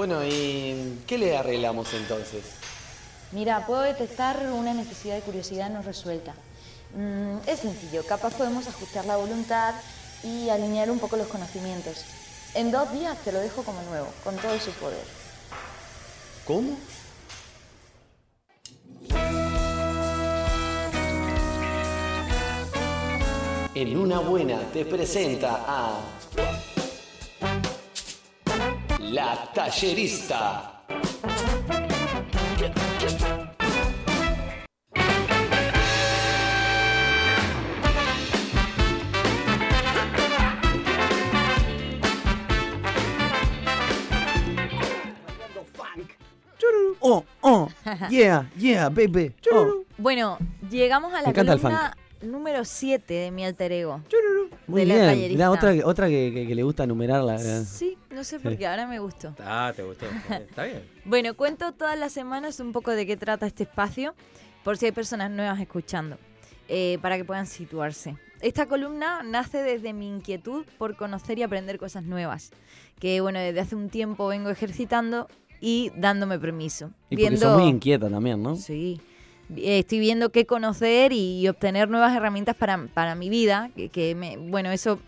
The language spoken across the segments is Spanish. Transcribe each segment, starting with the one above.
Bueno, ¿y qué le arreglamos entonces? Mira, puedo detectar una necesidad de curiosidad no resuelta. Mm, es sencillo, capaz podemos ajustar la voluntad y alinear un poco los conocimientos. En dos días te lo dejo como nuevo, con todo su poder. ¿Cómo? En una buena te presenta a La Tallerista. Oh, oh, yeah, yeah, baby. Oh. Bueno, llegamos a la Me encanta el columna número 7 de mi alter ego. Muy de la bien. tallerista. Mirá, otra, que- otra que, que- que le gusta numerarla. Sí, no sé por qué, ahora me gustó. Ah, te gustó. Está bien. Bueno, cuento todas las semanas un poco de qué trata este espacio, por si hay personas nuevas escuchando, eh, para que puedan situarse. Esta columna nace desde mi inquietud por conocer y aprender cosas nuevas, que bueno, desde hace un tiempo vengo ejercitando y dándome permiso. Y porque sos muy inquieta también, ¿no? Sí. Eh, Estoy viendo qué conocer y, obtener nuevas herramientas para, para mi vida. Que, me, bueno, eso.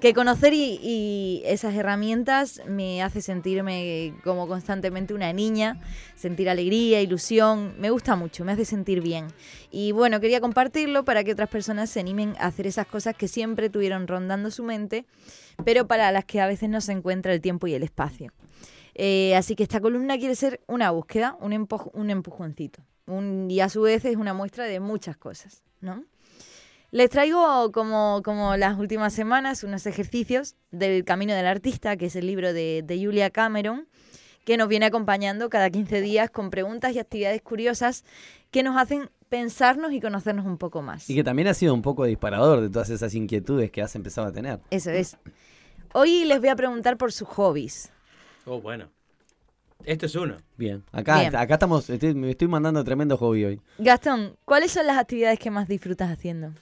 Que conocer y, y esas herramientas me hace sentirme como constantemente una niña, sentir alegría, ilusión, me gusta mucho, me hace sentir bien. Y bueno, quería compartirlo para que otras personas se animen a hacer esas cosas que siempre tuvieron rondando su mente, pero para las que a veces no se encuentra el tiempo y el espacio. Eh, así que esta columna quiere ser una búsqueda, un, empuj- un empujoncito. Un, y a su vez es una muestra de muchas cosas, ¿no? Les traigo, como, como las últimas semanas, unos ejercicios del Camino del Artista, que es el libro de, de Julia Cameron, que nos viene acompañando cada 15 días con preguntas y actividades curiosas que nos hacen pensarnos y conocernos un poco más. Y que también ha sido un poco disparador de todas esas inquietudes que has empezado a tener. Eso es. Hoy les voy a preguntar por sus hobbies. Oh, bueno. Esto es uno. Bien. Acá, Bien. acá estamos, estoy- me estoy mandando tremendo hobby hoy. Gastón, ¿cuáles son las actividades que más disfrutas haciendo?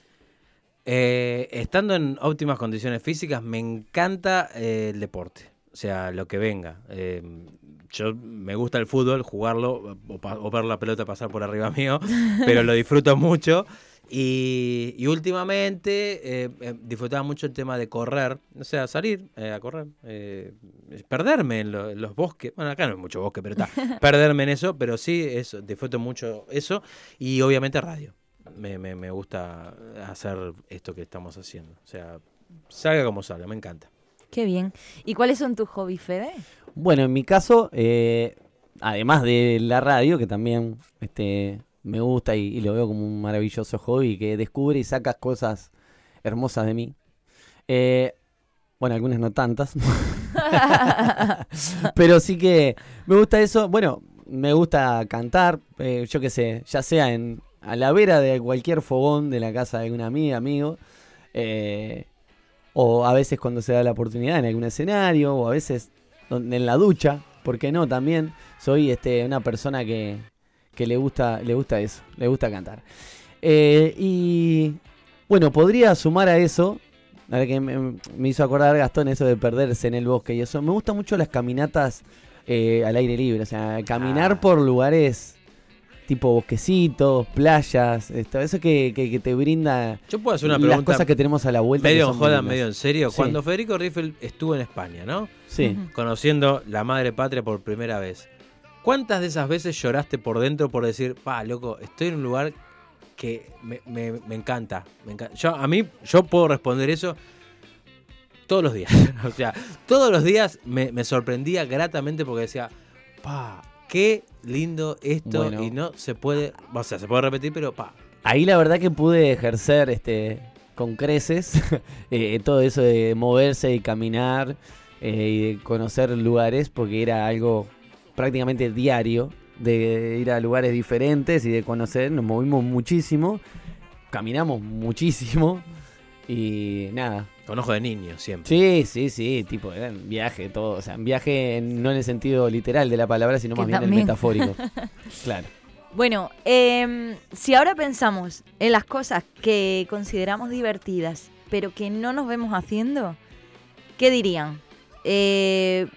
Eh, estando en óptimas condiciones físicas, me encanta eh, el deporte. O sea, lo que venga. Eh, yo me gusta el fútbol, jugarlo o, pa- o ver la pelota pasar por arriba mío, pero lo disfruto mucho. Y, y últimamente eh, eh, disfrutaba mucho el tema de correr, o sea, salir eh, a correr, eh, perderme en, lo- en los bosques. Bueno, acá no hay mucho bosque, pero está. perderme en eso, pero sí, eso, disfruto mucho eso. Y obviamente radio. Me, me, me gusta hacer esto que estamos haciendo. O sea, salga como salga, me encanta. Qué bien. ¿Y cuáles son tus hobbies, Fede? Bueno, en mi caso, eh, además de la radio, que también este, me gusta y, lo veo como un maravilloso hobby, que descubre y sacas cosas hermosas de mí. Eh, bueno, algunas no tantas. Pero sí que me gusta eso. Bueno, me gusta cantar, eh, yo qué sé, ya sea en a la vera de cualquier fogón de la casa de alguna amiga, amigo. eh, o a veces cuando se da la oportunidad en algún escenario, o a veces en la ducha, ¿por qué no? También soy este, una persona que, que le, gusta, le gusta eso, le gusta cantar. Eh, y bueno, podría sumar a eso, a ver que me, me hizo acordar Gastón eso de perderse en el bosque y eso. Me gustan mucho las caminatas eh, al aire libre, o sea, caminar Ah. por lugares tipo bosquecitos, playas, esto, eso que, que- que te brinda Yo puedo hacer una las cosas que tenemos a la vuelta. medio en joda, medio en serio. Sí. Cuando Federico Riffel estuvo en España, ¿no? Sí. Conociendo la madre patria por primera vez. ¿Cuántas de esas veces lloraste por dentro por decir, pa, loco, estoy en un lugar que me, me- me encanta? Me encanta. Yo, a mí, yo puedo responder eso todos los días. o sea, todos los días me, me sorprendía gratamente porque decía, pa, qué lindo esto Bueno. y no se puede, o sea, se puede repetir, pero pa, Ahí la verdad que pude ejercer este con creces eh, todo eso de moverse y caminar eh, y de conocer lugares porque era algo prácticamente diario de ir a lugares diferentes y de conocer, nos movimos muchísimo, caminamos muchísimo y nada. con ojo de niño siempre. Sí, sí, sí, tipo, era un viaje, todo, o sea, un viaje en- no en el sentido literal de la palabra, sino Que más bien en el metafórico. claro. Bueno, em, si ahora pensamos en las cosas que consideramos divertidas, pero que no nos vemos haciendo, ¿qué dirían? Eh,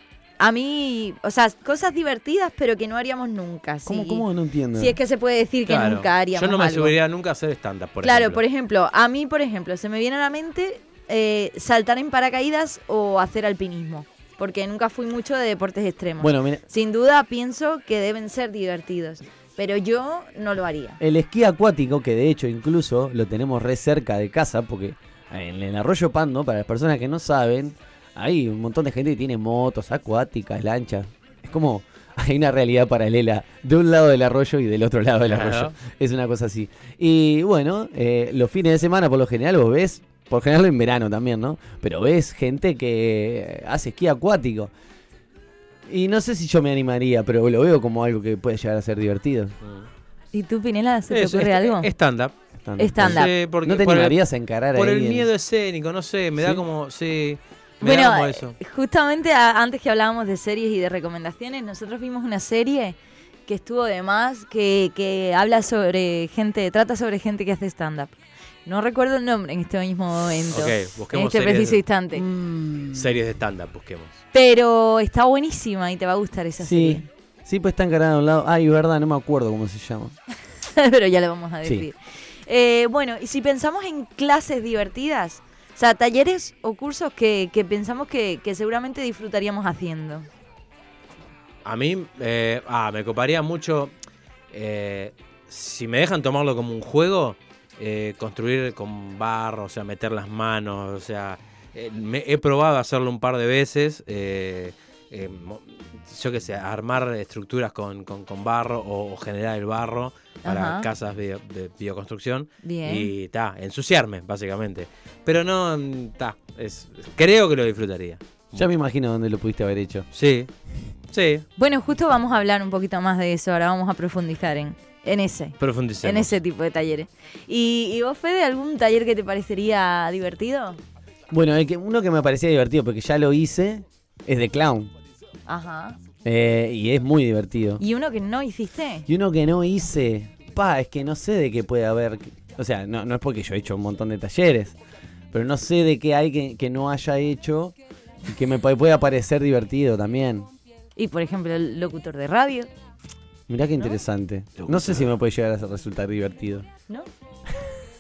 A mí, o sea, cosas divertidas, pero que no haríamos nunca. ¿Cómo, sí. cómo? No entiendo. Si es que se puede decir que Claro. nunca haríamos Yo no me algo. subiría nunca a hacer stand-up, por claro, ejemplo. por ejemplo, a mí, por ejemplo, se me viene a la mente eh, saltar en paracaídas o hacer alpinismo, porque nunca fui mucho de deportes extremos. Bueno, mira, Sin duda pienso que deben ser divertidos, pero yo no lo haría. el esquí acuático, que de hecho incluso lo tenemos re cerca de casa, porque en el arroyo Pando, para las personas que no saben, hay un montón de gente que tiene motos acuáticas, lanchas. Es como hay una realidad paralela de un lado del arroyo y del otro lado del Claro. arroyo. Es una cosa así. Y bueno, eh, los fines de semana por lo general vos ves, por general en verano también, ¿no? Pero ves gente que hace esquí acuático. Y no sé si yo me animaría, pero lo veo como algo que puede llegar a ser divertido. ¿Y tú, Pinela, se te Eso, ocurre es- algo? Stand-up. Stand-up. Sí, porque ¿No te por el- animarías a encarar Por ahí el en- miedo escénico, no sé, me da como, sí, me Bueno, eh, eso. justamente a- antes que hablábamos de series y de recomendaciones, nosotros vimos una serie que estuvo de más, que, que habla sobre gente, trata sobre gente que hace stand-up. No recuerdo el nombre en este mismo momento, Ok, en busquemos este series, preciso instante. Mm. series de stand-up, busquemos. Pero está buenísima y te va a gustar esa Sí, sí, pues está encarada a un lado. Ay, verdad, no me acuerdo cómo se llama. serie. Pero ya lo vamos a Sí. decir. Eh, bueno, y si pensamos en clases divertidas, o sea, talleres o cursos que, que pensamos que, que seguramente disfrutaríamos haciendo. A mí, eh, ah, me coparía mucho, eh, si me dejan tomarlo como un juego, eh, construir con barro, o sea, meter las manos, o sea, he probado hacerlo un par de veces, eh, yo qué sé, armar estructuras con, con- con barro o, o generar el barro para Ajá. casas bio- de bioconstrucción Bien. y ta, ensuciarme, básicamente. Pero no, mm, ta, es, creo que lo disfrutaría. Ya me imagino dónde lo pudiste haber hecho. Sí, sí, Bueno, justo vamos a hablar un poquito más de eso, ahora vamos a profundizar en, en ese. profundicemos. En ese tipo de talleres. ¿Y, y vos, Fede, algún taller que te parecería divertido? Bueno, el que, uno que me parecía divertido, porque ya lo hice, es de clown. Ajá. Eh, y es muy divertido. ¿Y uno que no hiciste? Y uno que no hice, pa, es que no sé de qué puede haber. O sea, no, no es porque yo he hecho un montón de talleres, pero no sé de qué hay que, que no haya hecho y que me pueda parecer divertido también. Y, por ejemplo, el locutor de radio, Mirá qué interesante. No sé si me puede llegar a resultar divertido. ¿no?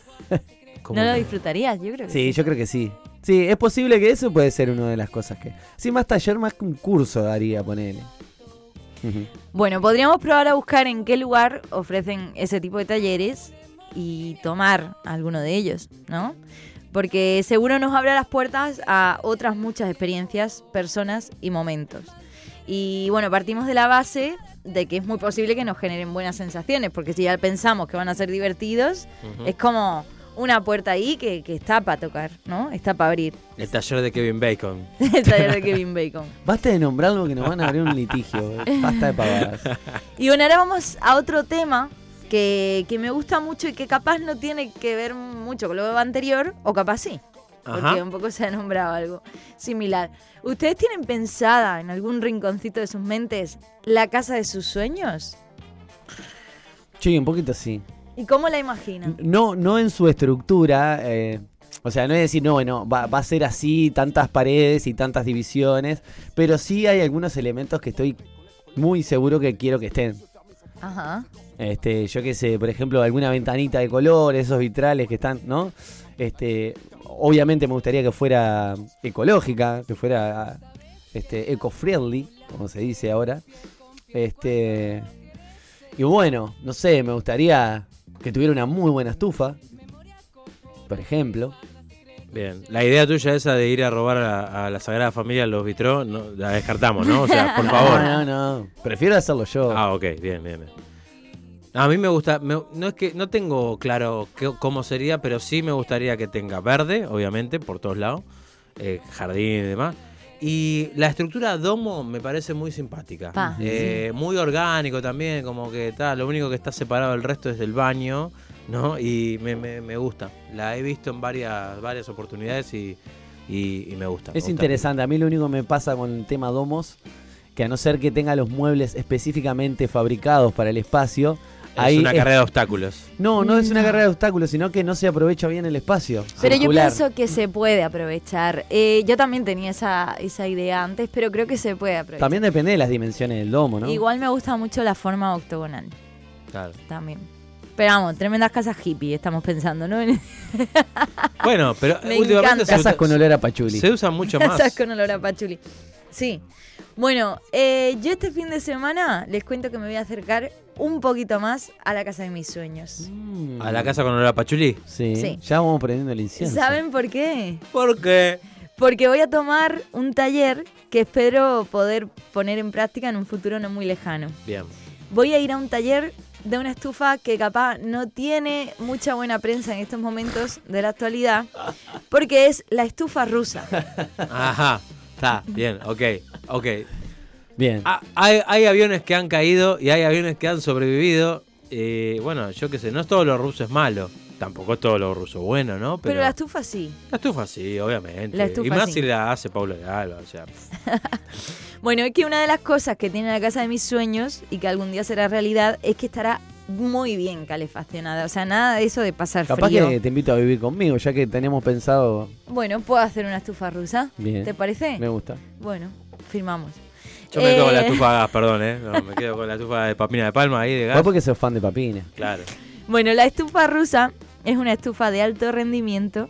¿Cómo ¿No lo disfrutarías? Yo creo que Sí, yo creo que sí. Sí, es posible que eso puede ser una de las cosas que... Sí, más taller, más que un curso daría, ponele. Ujú. Bueno, podríamos probar a buscar en qué lugar ofrecen ese tipo de talleres y tomar alguno de ellos, ¿no? Porque seguro nos abre las puertas a otras muchas experiencias, personas y momentos. Y bueno, partimos de la base de que es muy posible que nos generen buenas sensaciones, porque si ya pensamos que van a ser divertidos, es como una puerta ahí que, que está para tocar, ¿no? Está para abrir. El taller de Kevin Bacon. El taller de Kevin Bacon. Basta de nombrarlo que nos van a abrir un litigio. Basta de pavadas. Y bueno, ahora vamos a otro tema que, que me gusta mucho y que capaz no tiene que ver mucho con lo anterior, o capaz sí. Porque Ajá. un poco se ha nombrado algo similar. ¿Ustedes tienen pensada en algún rinconcito de sus mentes la casa de sus sueños? Sí, un poquito sí. ¿Y cómo la imaginan? No, no en su estructura. eh, o sea, no es decir, no, bueno, va, va a ser así, tantas paredes y tantas divisiones. Pero sí hay algunos elementos que estoy muy seguro que quiero que estén. Ajá. Este, yo qué sé, por ejemplo, alguna ventanita de color, esos vitrales que están, ¿no? Este, obviamente me gustaría que fuera ecológica, que fuera este, eco-friendly, como se dice ahora. Este, y bueno, no sé, me gustaría que tuviera una muy buena estufa, por ejemplo. Bien. La idea tuya esa de ir a robar a la, a la Sagrada Familia los vitró, no, la descartamos, ¿no? O sea, por favor. No, no, no, prefiero hacerlo yo. Ah, ok, bien, bien, bien. A mí me gusta, me- no es que no tengo claro qué- cómo sería, pero sí me gustaría que tenga verde, obviamente, por todos lados, eh, jardín y demás. Y la estructura domo me parece muy simpática. Pa, Eh, Muy orgánico también, como que tal, lo único que está separado del resto es del baño, ¿no? Y me, me- me gusta. La he visto en varias, varias oportunidades y, y- y me gusta. me Es gusta. interesante, a mí lo único que me pasa con el tema domos, que a no ser que tenga los muebles específicamente fabricados para el espacio, Ahí es una es- carrera de obstáculos. No, no es una carrera de obstáculos, sino que no se aprovecha bien el espacio. Pero yo pienso que se puede aprovechar. Eh, yo también tenía esa, esa idea antes, pero creo que se puede aprovechar. También depende de las dimensiones del domo, ¿no? Igual me gusta mucho la forma octogonal Claro. también. Pero vamos, tremendas casas hippie, estamos pensando, ¿no? Bueno, pero Me últimamente encanta. se, Casas usa- con olor a pachuli. se usan mucho más. Casas con olor a pachuli. Sí. Bueno, eh, yo este fin de semana les cuento que me voy a acercar un poquito más a la casa de mis sueños. Mm. A la casa con olor a pachulí. Sí, Sí. ya vamos prendiendo el incienso. ¿Saben por qué? ¿Por qué? Porque voy a tomar un taller que espero poder poner en práctica en un futuro no muy lejano. Bien. Voy a ir a un taller de una estufa que capaz no tiene mucha buena prensa en estos momentos de la actualidad, porque es la estufa rusa. Ajá. Está, bien, ok, ok. Bien. Ah, hay, hay aviones que han caído y hay aviones que han sobrevivido. Eh, bueno, yo qué sé, no es todo lo ruso es malo. Tampoco es todo lo ruso bueno, ¿no? Pero la estufa sí. la estufa sí, obviamente. La estufa y más sí. si la hace Pablo de Alba, o sea. Bueno, es que una de las cosas que tiene la casa de mis sueños y que algún día será realidad es que estará muy bien calefaccionada. O sea, nada de eso de pasar Capaz frío. que te invito a vivir conmigo, ya que tenemos pensado. Bueno, puedo hacer una estufa rusa. Bien. ¿Te parece? Me gusta. Bueno, firmamos. Yo me quedo con la Eh, estufa a gas, perdón, ¿eh? No, me quedo con la estufa de papina de palma ahí de gas. Vos porque sos fan de Papina. Claro. Bueno, la estufa rusa es una estufa de alto rendimiento.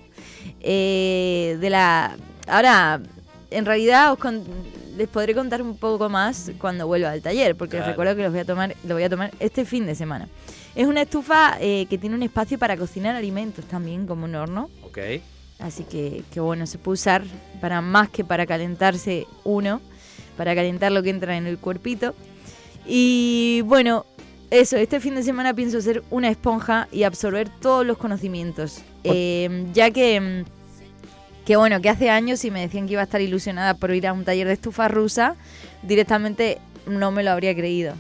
eh, de la. Ahora, en realidad os con- les podré contar un poco más cuando vuelva al taller, porque Claro. recuerdo que los voy a tomar, lo voy a tomar este fin de semana. Es una estufa eh, que tiene un espacio para cocinar alimentos también, como un horno. Ok. Así que, que bueno, se puede usar para más que para calentarse uno, para calentar lo que entra en el cuerpito. Y bueno, eso, este fin de semana pienso ser una esponja y absorber todos los conocimientos. Eh, ya que, mm, que bueno, que hace años si me decían que iba a estar ilusionada por ir a un taller de estufa rusa, directamente no me lo habría creído.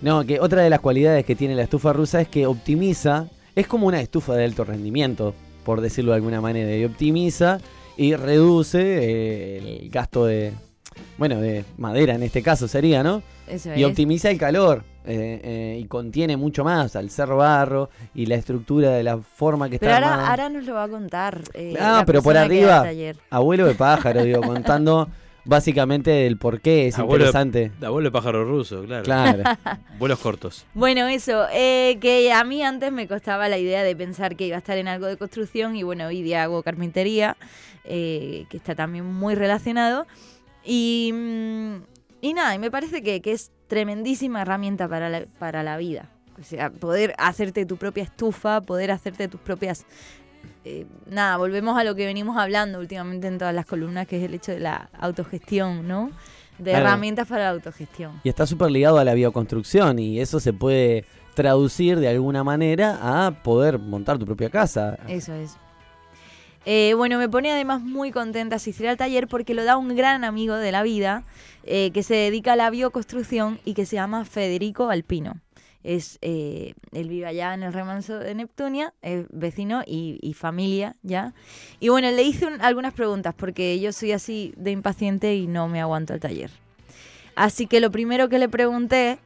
No, que otra de las cualidades que tiene la estufa rusa es que optimiza, es como una estufa de alto rendimiento, por decirlo de alguna manera, y optimiza y reduce eh, el gasto de, bueno, de madera en este caso sería, ¿no? Eso Y es. optimiza el calor eh, eh, y contiene mucho más al ser barro y la estructura de la forma que Pero está ahora, armada. ahora nos lo va a contar. eh, Ah, pero por arriba. Abuelo de pájaro, digo, contando básicamente el por qué es Abuelo de- interesante. Abuelo de pájaro ruso, claro. Claro. Vuelos cortos. Bueno, eso, eh, que a mí antes me costaba la idea de pensar que iba a estar en algo de construcción y bueno, hoy día hago carpintería, eh, que está también muy relacionado. Y, mm, y nada, y me parece que, que es tremendísima herramienta para la, para la vida. O sea, poder hacerte tu propia estufa, poder hacerte tus propias... eh, nada, volvemos a lo que venimos hablando últimamente en todas las columnas, que es el hecho de la autogestión, ¿no? De Claro. herramientas para la autogestión. Y está súper ligado a la bioconstrucción y eso se puede traducir de alguna manera a poder montar tu propia casa. Eso es. Eh, bueno, me pone además muy contenta asistir al taller porque lo da un gran amigo de la vida eh, que se dedica a la bioconstrucción y que se llama Federico Alpino. Es, eh, él vive allá en el remanso de Neptunia, es vecino y, familia ya. Y bueno, le hice un- algunas preguntas porque yo soy así de impaciente y no me aguanto el taller. Así que lo primero que le pregunté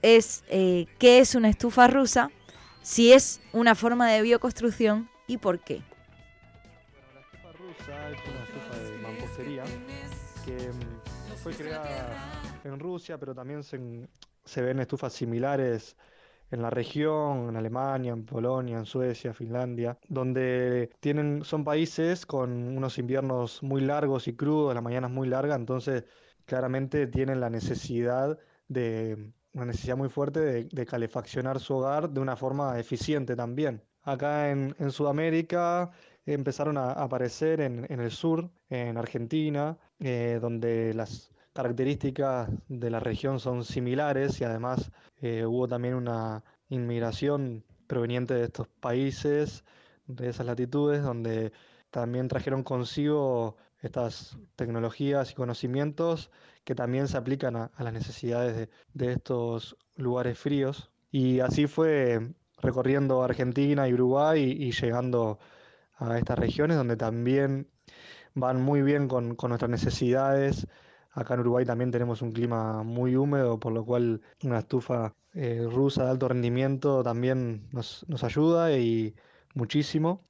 es qué es una estufa rusa, si es una forma de bioconstrucción y por qué. Que mm, fue creada en Rusia, pero también se, ven estufas similares en la región, en Alemania, en Polonia, en Suecia, Finlandia, donde tienen, son países con unos inviernos muy largos y crudos, las mañanas muy largas, entonces claramente tienen la necesidad de, una necesidad muy fuerte de, calefaccionar su hogar de una forma eficiente también. Acá en Sudamérica empezaron a aparecer en, en el sur, en Argentina, eh, donde las características de la región son similares y además eh, hubo también una inmigración proveniente de estos países, de esas latitudes, donde también trajeron consigo estas tecnologías y conocimientos que también se aplican a, a las necesidades de, de estos lugares fríos. Y así fue recorriendo Argentina y Uruguay y, y llegando a estas regiones donde también van muy bien con, con nuestras necesidades Acá en Uruguay también tenemos un clima muy húmedo, por lo cual una estufa eh, rusa de alto rendimiento también nos, nos ayuda y muchísimo.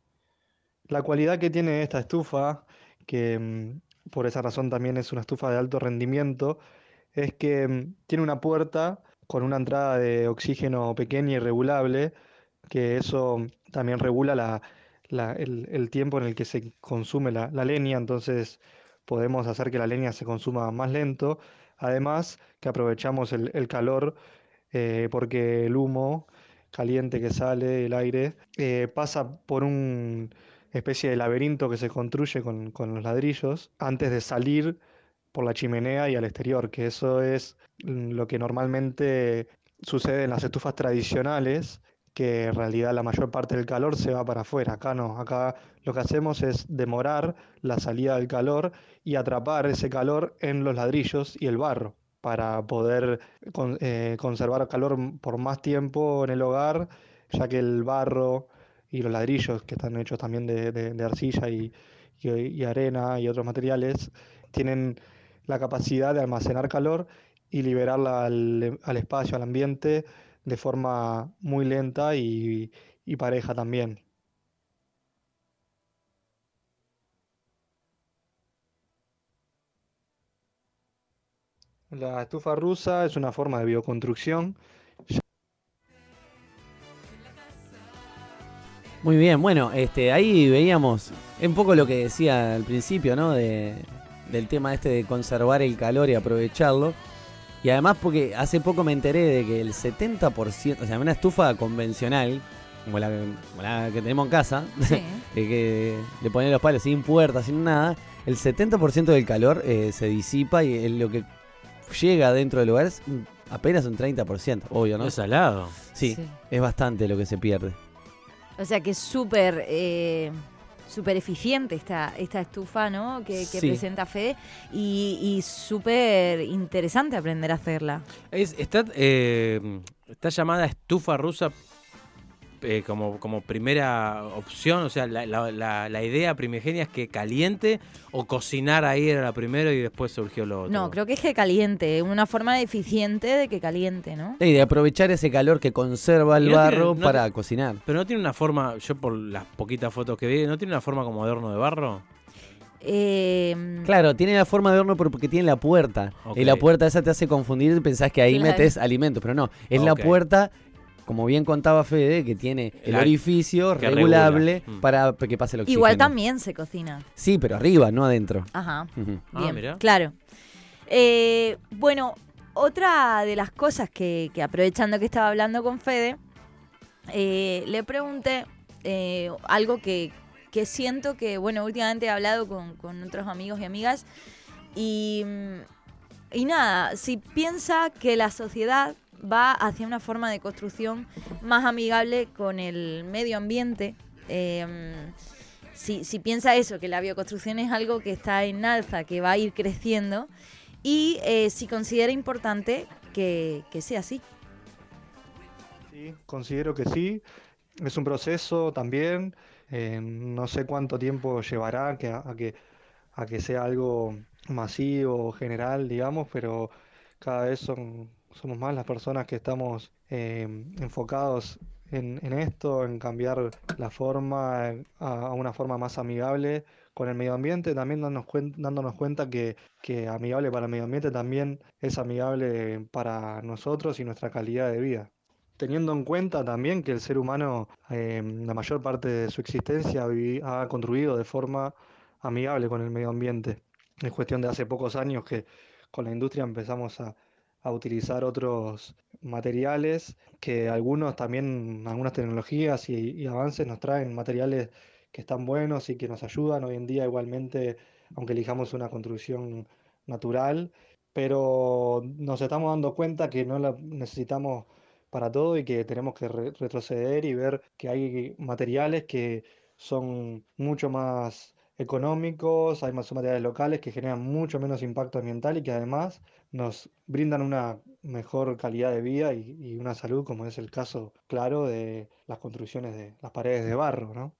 La cualidad que tiene esta estufa, que mm, por esa razón también es una estufa de alto rendimiento, es que mm, tiene una puerta con una entrada de oxígeno pequeña y regulable, que eso también regula la, el, tiempo en el que se consume la, leña, entonces podemos hacer que la leña se consuma más lento. Además, que aprovechamos el, el calor eh, porque el humo caliente que sale, el aire, eh, pasa por una especie de laberinto que se construye con, con los ladrillos antes de salir por la chimenea y al exterior, que eso es mm, lo que normalmente sucede en las estufas tradicionales, que en realidad la mayor parte del calor se va para afuera. Acá no, acá lo que hacemos es demorar la salida del calor y atrapar ese calor en los ladrillos y el barro para poder con- eh, conservar calor por más tiempo en el hogar, ya que el barro y los ladrillos, que están hechos también de, arcilla y, y- arena y otros materiales, tienen la capacidad de almacenar calor y liberarla al espacio, al ambiente, de forma muy lenta y, pareja también. La estufa rusa es una forma de bioconstrucción Muy bien, bueno, este, ahí veíamos un poco lo que decía al principio, ¿no? De, del tema este de conservar el calor y aprovecharlo. Y además porque hace poco me enteré de que el 70%, o sea, una estufa convencional, como la, como la que tenemos en casa, Sí. que le ponen los palos sin puertas, sin nada, el 70% del calor eh, se disipa y el- lo que llega dentro del lugar es apenas un 30%, obvio, ¿no? No es salado. Sí, Sí. es bastante lo que se pierde. O sea que es súper eh, súper eficiente esta, esta estufa, ¿no? Que, que Sí. presenta Fede. Y, y súper interesante aprender a hacerla. Es, está, eh, está llamada estufa rusa eh, como, como primera opción. O sea, la, la- la- la idea primigenia es que caliente o cocinar ahí era la primero y después surgió lo otro. No, creo que es que caliente. Una forma eficiente de que caliente, ¿no? Y de aprovechar ese calor que conserva el tiene- barro no para cocinar. Pero no tiene una forma, yo por las poquitas fotos que vi, ¿no tiene una forma como de horno de barro? Eh, Claro, tiene la forma de horno pero porque tiene la puerta. Y la puerta esa te hace confundir y pensás que ahí Claro. metes alimento, pero no, es la puerta, como bien contaba Fede, que tiene el La- orificio que regulable regula. Mm. para que pase el oxígeno. igual también se cocina. Sí, pero arriba, no adentro. Ajá. Ah, Bien, mirá. claro. Eh, bueno, otra de las cosas que, que aprovechando que estaba hablando con Fede, eh, le pregunté eh, algo que, que siento que, bueno, últimamente he hablado con, con otros amigos y amigas y, y nada, si piensa que la sociedad va hacia una forma de construcción más amigable con el medio ambiente, eh, si, piensa eso, que la bioconstrucción es algo que está en alza, que va a ir creciendo, y eh, si considera importante que, sea así. Sí, considero que sí. Es un proceso también. eh, no sé cuánto tiempo llevará a que, a que sea algo masivo, general, digamos, pero cada vez son, somos más las personas que estamos eh, enfocados en, esto, en cambiar la forma a, una forma más amigable con el medio ambiente, también dándonos, cuen- dándonos cuenta que, que amigable para el medio ambiente también es amigable para nosotros y nuestra calidad de vida teniendo en cuenta también que el ser humano, eh, la mayor parte de su existencia, ha construido de forma amigable con el medio ambiente. Es cuestión de hace pocos años que con la industria empezamos a, a utilizar otros materiales, que algunos también, algunas tecnologías y, avances nos traen materiales que están buenos y que nos ayudan hoy en día igualmente, aunque elijamos una construcción natural, pero nos estamos dando cuenta que no la necesitamos para todo y que tenemos que re- retroceder y ver que hay materiales que son mucho más económicos, hay más materiales locales que generan mucho menos impacto ambiental y que además nos brindan una mejor calidad de vida y, una salud, como es el caso claro de las construcciones de las paredes de barro, ¿no?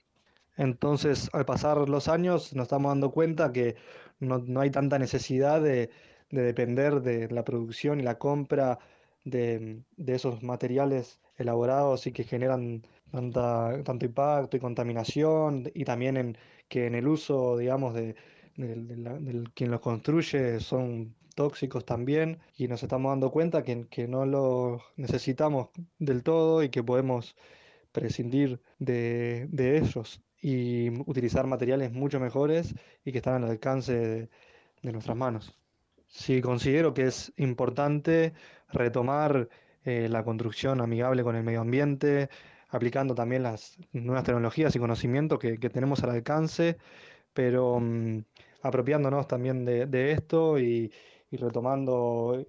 Entonces, al pasar los años, nos estamos dando cuenta que no, no hay tanta necesidad de, de depender de la producción y la compra de, de esos materiales elaborados y que generan tanta, tanto impacto y contaminación y también en que en el uso, digamos, de, del quien los construye son tóxicos también y nos estamos dando cuenta que, que no los necesitamos del todo y que podemos prescindir de, de ellos y utilizar materiales mucho mejores y que están al alcance de, nuestras manos. Sí, considero que es importante retomar eh, la construcción amigable con el medio ambiente, aplicando también las nuevas tecnologías y conocimientos que, que tenemos al alcance, pero mm, apropiándonos también de, de esto y, y retomando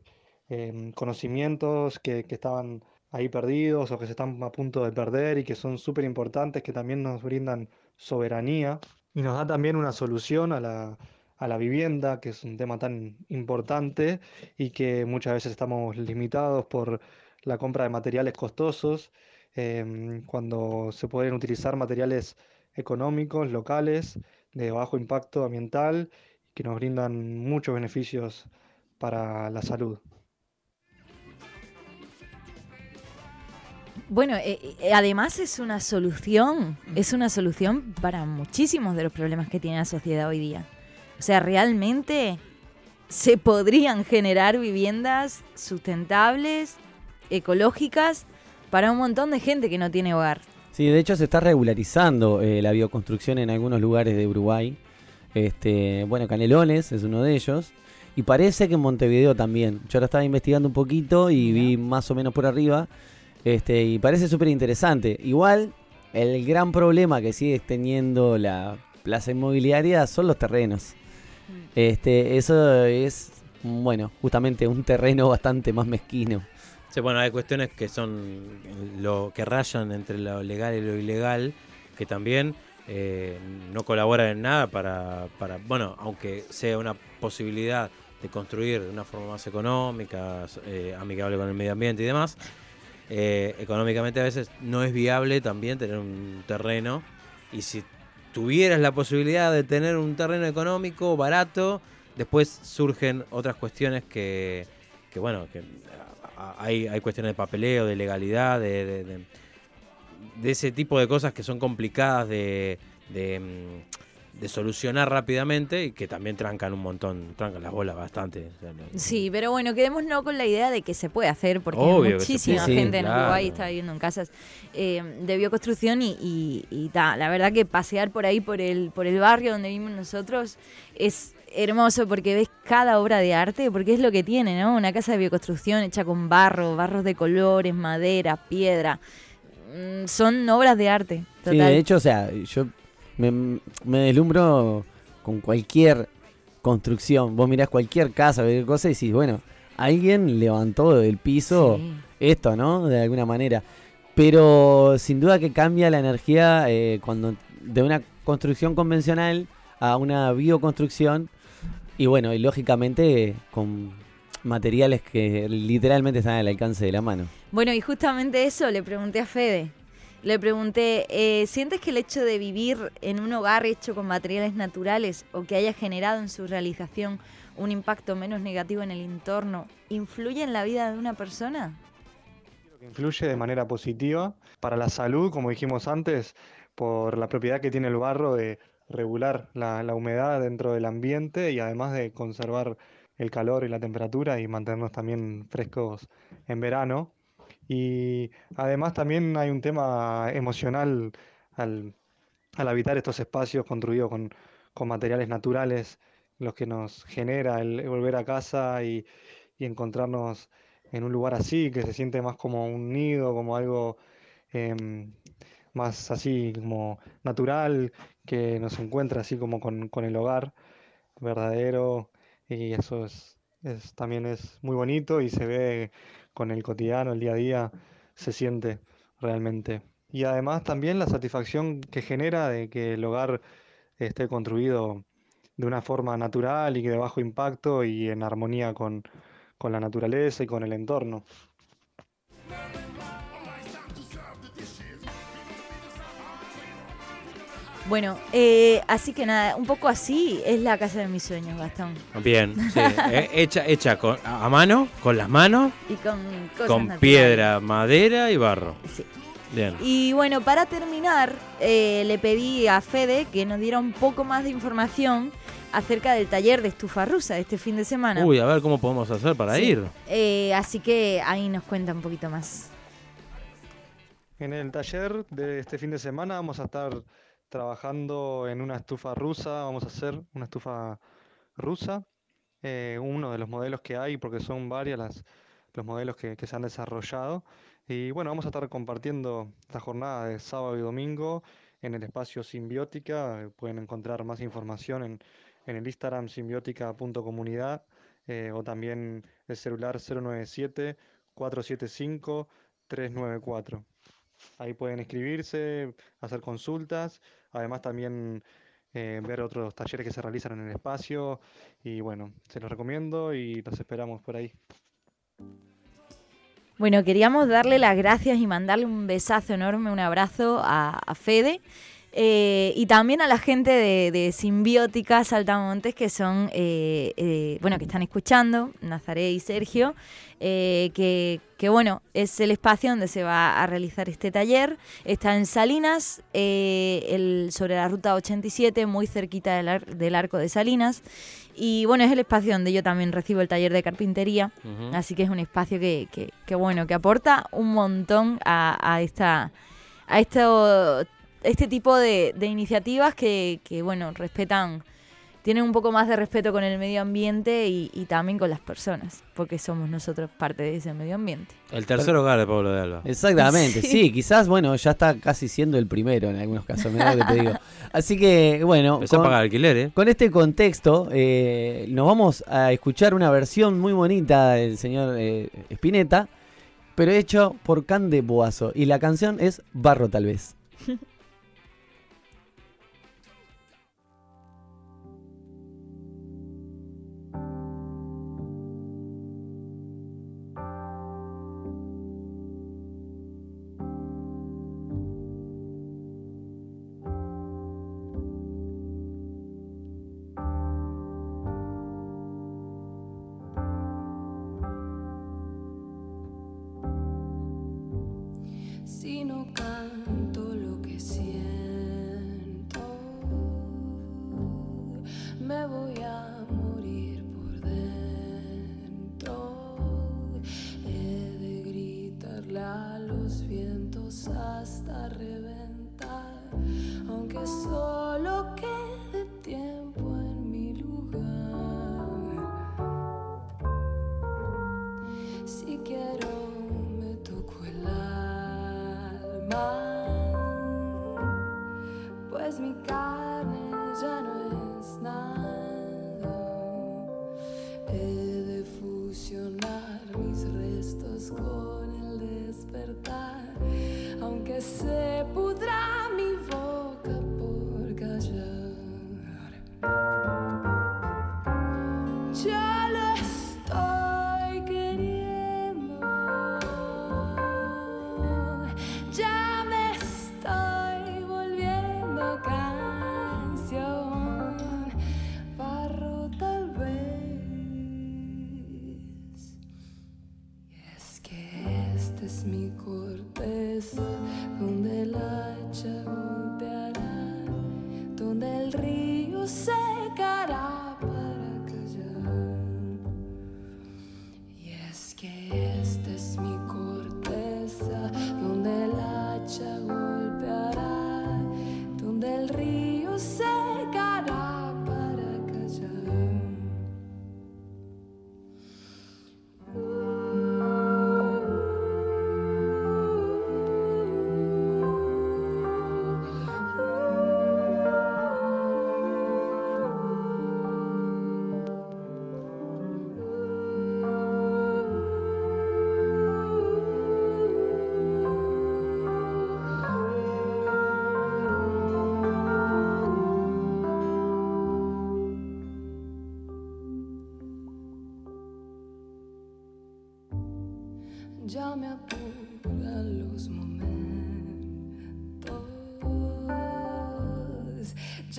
em, conocimientos que, que estaban ahí perdidos o que se están a punto de perder y que son súper importantes, que también nos brindan soberanía y nos da también una solución a la, a la vivienda, que es un tema tan importante y que muchas veces estamos limitados por la compra de materiales costosos, em, cuando se pueden utilizar materiales económicos, locales, de bajo impacto ambiental, que nos brindan muchos beneficios para la salud. Bueno, eh, eh, además es una solución, es una solución para muchísimos de los problemas que tiene la sociedad hoy día. O sea, realmente se podrían generar viviendas sustentables, ecológicas, para un montón de gente que no tiene hogar. Sí, de hecho se está regularizando eh, la bioconstrucción en algunos lugares de Uruguay. Este, bueno, Canelones es uno de ellos. Y parece que en Montevideo también. Yo ahora estaba investigando un poquito y vi más o menos por arriba. Este, y parece súper interesante. Igual, el gran problema que sigue teniendo la plaza inmobiliaria son los terrenos. Este, eso es, bueno, justamente un terreno bastante más mezquino. Sí, bueno, hay cuestiones que son lo que rayan entre lo legal y lo ilegal, que también eh, no colaboran en nada para, para, bueno, aunque sea una posibilidad de construir de una forma más económica, eh, amigable con el medio ambiente y demás, eh, económicamente a veces no es viable también tener un terreno y si tuvieras la posibilidad de tener un terreno económico, barato, después surgen otras cuestiones que, que bueno, que hay, hay cuestiones de papeleo, de legalidad, de, de- de- de ese tipo de cosas que son complicadas de, de, solucionar rápidamente y que también trancan un montón, trancan las bolas bastante. Sí, pero bueno, quedémonos con la idea de que se puede hacer, porque Obvio muchísima puede. Sí, gente en claro. Uruguay está viviendo en casas eh, de bioconstrucción y, y, y ta, la verdad que pasear por ahí, por el, por el barrio donde vivimos nosotros, es hermoso porque ves cada obra de arte, porque es lo que tiene, ¿no? Una casa de bioconstrucción hecha con barro, barros de colores, madera, piedra. Mm, Son obras de arte. Total. Sí, de hecho, o sea, yo me, me deslumbro con cualquier construcción. Vos mirás cualquier casa, cualquier cosa y decís, bueno, alguien levantó del piso Sí. esto, ¿no? De alguna manera. Pero sin duda que cambia la energía eh, cuando de una construcción convencional a una bioconstrucción. Y bueno, y lógicamente con materiales que literalmente están al alcance de la mano. Bueno, y justamente eso le pregunté a Fede. Le pregunté, eh, ¿sientes que el hecho de vivir en un hogar hecho con materiales naturales o que haya generado en su realización un impacto menos negativo en el entorno influye en la vida de una persona? influye de manera positiva para la salud, como dijimos antes, por la propiedad que tiene el barro de regular la, la humedad dentro del ambiente y además de conservar el calor y la temperatura y mantenernos también frescos en verano. Y además también hay un tema emocional al, al habitar estos espacios construidos con, con materiales naturales, los que nos genera el volver a casa y, y encontrarnos en un lugar así, que se siente más como un nido, como algo em, más así como natural, que nos encuentra así como con, con el hogar verdadero, y eso es, es- también es muy bonito y se ve con el cotidiano, el día a día, se siente realmente. Y además también la satisfacción que genera de que el hogar esté construido de una forma natural y que de bajo impacto y en armonía con, con la naturaleza y con el entorno. Bueno, eh, así que nada, un poco así es la casa de mis sueños, Gastón. Bien, sí. eh, hecha hecha con, a mano, con las manos, Y con cosas con naturales. piedra, madera y barro. Sí. Bien. Y bueno, para terminar, eh, le pedí a Fede que nos diera un poco más de información acerca del taller de estufa rusa de este fin de semana. Uy, a ver cómo podemos hacer para Sí. ir. Eh, así que ahí nos cuenta un poquito más. En el taller de este fin de semana vamos a estar trabajando en una estufa rusa, vamos a hacer una estufa rusa, eh, uno de los modelos que hay, porque son varias los modelos que, se han desarrollado. Y bueno, vamos a estar compartiendo esta jornada de sábado y domingo en el espacio Simbiótica. Pueden encontrar más información en, el Instagram simbiótica.comunidad eh, o también el celular 097 475 394. Ahí pueden inscribirse, hacer consultas, además también eh, ver otros talleres que se realizan en el espacio. Y bueno, se los recomiendo y los esperamos por ahí. Bueno, queríamos darle las gracias y mandarle un besazo enorme, un abrazo a, a Fede eh, y también a la gente de, de Simbiótica Saltamontes que son, eh, eh, bueno, que están escuchando, Nazaré y Sergio, que, que, bueno, es el espacio donde se va a realizar este taller. Está en Salinas, el, sobre la ruta 87, muy cerquita del, ar- del arco de Salinas. Y bueno, es el espacio donde yo también recibo el taller de carpintería. Así que es un espacio que, que- que, bueno, que aporta un montón a, a esta a esto, este tipo de, de iniciativas que, que, bueno, respetan, tienen un poco más de respeto con el medio ambiente y, y también con las personas, porque somos nosotros parte de ese medio ambiente. El tercer hogar de Pablo de Alba. Exactamente, Sí. sí. quizás, bueno, ya está casi siendo el primero en algunos casos, mirá lo que te digo. Así que, bueno, Empezó a con, pagar alquiler, ¿eh? con este contexto, eh, nos vamos a escuchar una versión muy bonita del señor eh, Spinetta, pero hecho por Can de Boazo. Y la canción es Barro, tal vez.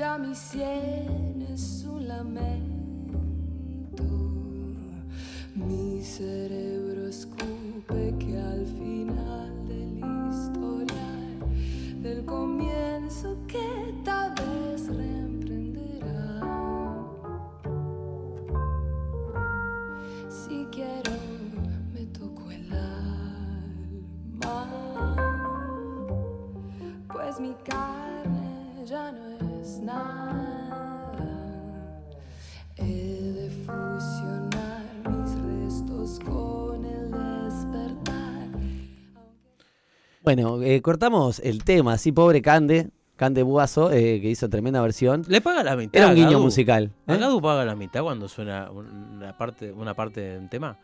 già mi sienes un lamento. Mi cerebro escupe que al final de la historia, del comienzo que tal vez reemprenderá. Si quiero, me toco el alma, pues mi carne ya no es nada. He de fusionar mis restos con el despertar. Bueno, eh, cortamos el tema, así pobre Cande, Cande Buazo, eh, que hizo tremenda versión. Le paga la mitad. Era un guiño Gadu. musical. ¿A ¿eh? Gadu paga la mitad cuando suena una parte, una parte de un tema?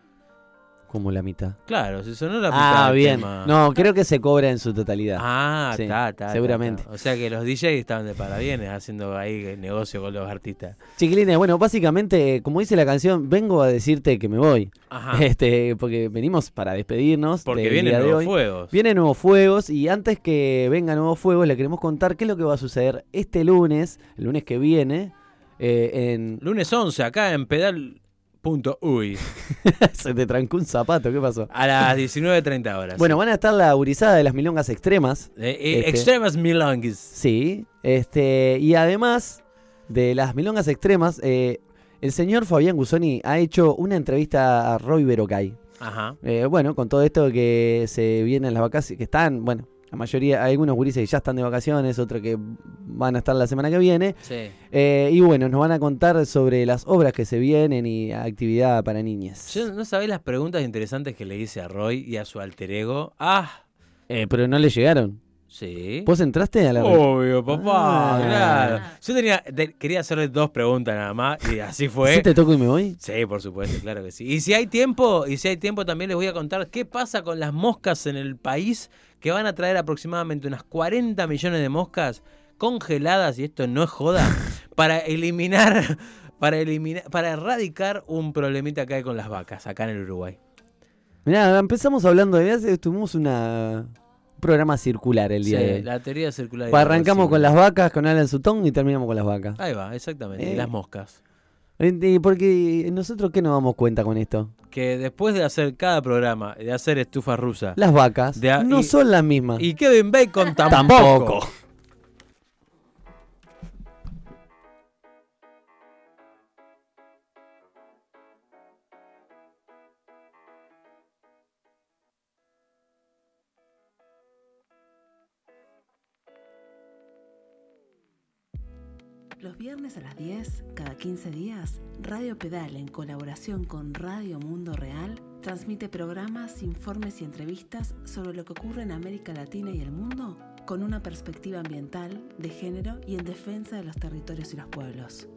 Como la mitad. Claro, si sonó la mitad Ah, bien. tema. No, creo que se cobra en su totalidad. Ah, Sí, está, está. seguramente. O sea que los DJs estaban de parabienes haciendo ahí negocio con los artistas. Chiquilines, bueno, básicamente, como dice la canción, vengo a decirte que me voy. Ajá. Este, porque venimos para despedirnos. Porque vienen nuevos fuegos. Vienen nuevos fuegos y antes que vengan nuevos fuegos le queremos contar qué es lo que va a suceder este lunes, el lunes que viene, eh, en... Lunes 11, acá en pedal.uy. Se te trancó un zapato, ¿qué pasó? A las 19.30 horas. Bueno, van a estar la gurizada de las milongas extremas. Eh, eh, este- Extremas Milongues. Sí, este, y además de las milongas extremas, eh, el señor Fabián Gusoni ha hecho una entrevista a Roy Berocay. Ajá. Bueno, con todo esto que se vienen las vacaciones, que están, bueno, la mayoría, hay algunos gurises que ya están de vacaciones, otros que van a estar la semana que viene. Sí. Eh, y bueno, nos van a contar sobre las obras que se vienen y actividad para niñas. Yo no sabés las preguntas interesantes que le hice a Roy y a su alter ego. Ah, Eh, pero no le llegaron. Sí. ¿Vos entraste a la... Obvio, papá, Ah. claro. Yo tenía, quería hacerle dos preguntas nada más y así fue. ¿Sí te toco y me voy? Sí, por supuesto, claro que sí. Y si hay tiempo, y si hay tiempo también les voy a contar qué pasa con las moscas en el país, que van a traer aproximadamente unas 40 millones de moscas congeladas, y esto no es joda, para eliminar, para eliminar, para erradicar un problemita que hay con las vacas acá en el Uruguay. Mirá, empezamos hablando de... Tuvimos una... programa circular el día Sí, de hoy. la teoría circular. Pues arrancamos con las vacas. con Alan Sutton y terminamos con las vacas. Ahí va, exactamente, y Eh. las moscas. Eh, eh, Porque nosotros, ¿qué nos damos cuenta con esto? Que después de hacer cada programa, de hacer estufa rusa, Las vacas De no y- son las mismas. y Kevin Bacon tampoco. Tampoco. A las 10, cada 15 días, Radio Pedal, en colaboración con Radio Mundo Real, transmite programas, informes y entrevistas sobre lo que ocurre en América Latina y el mundo con una perspectiva ambiental, de género y en defensa de los territorios y los pueblos.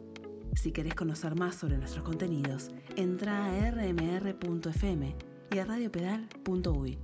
Si querés conocer más sobre nuestros contenidos, entra a rmr.fm y a radiopedal.uy.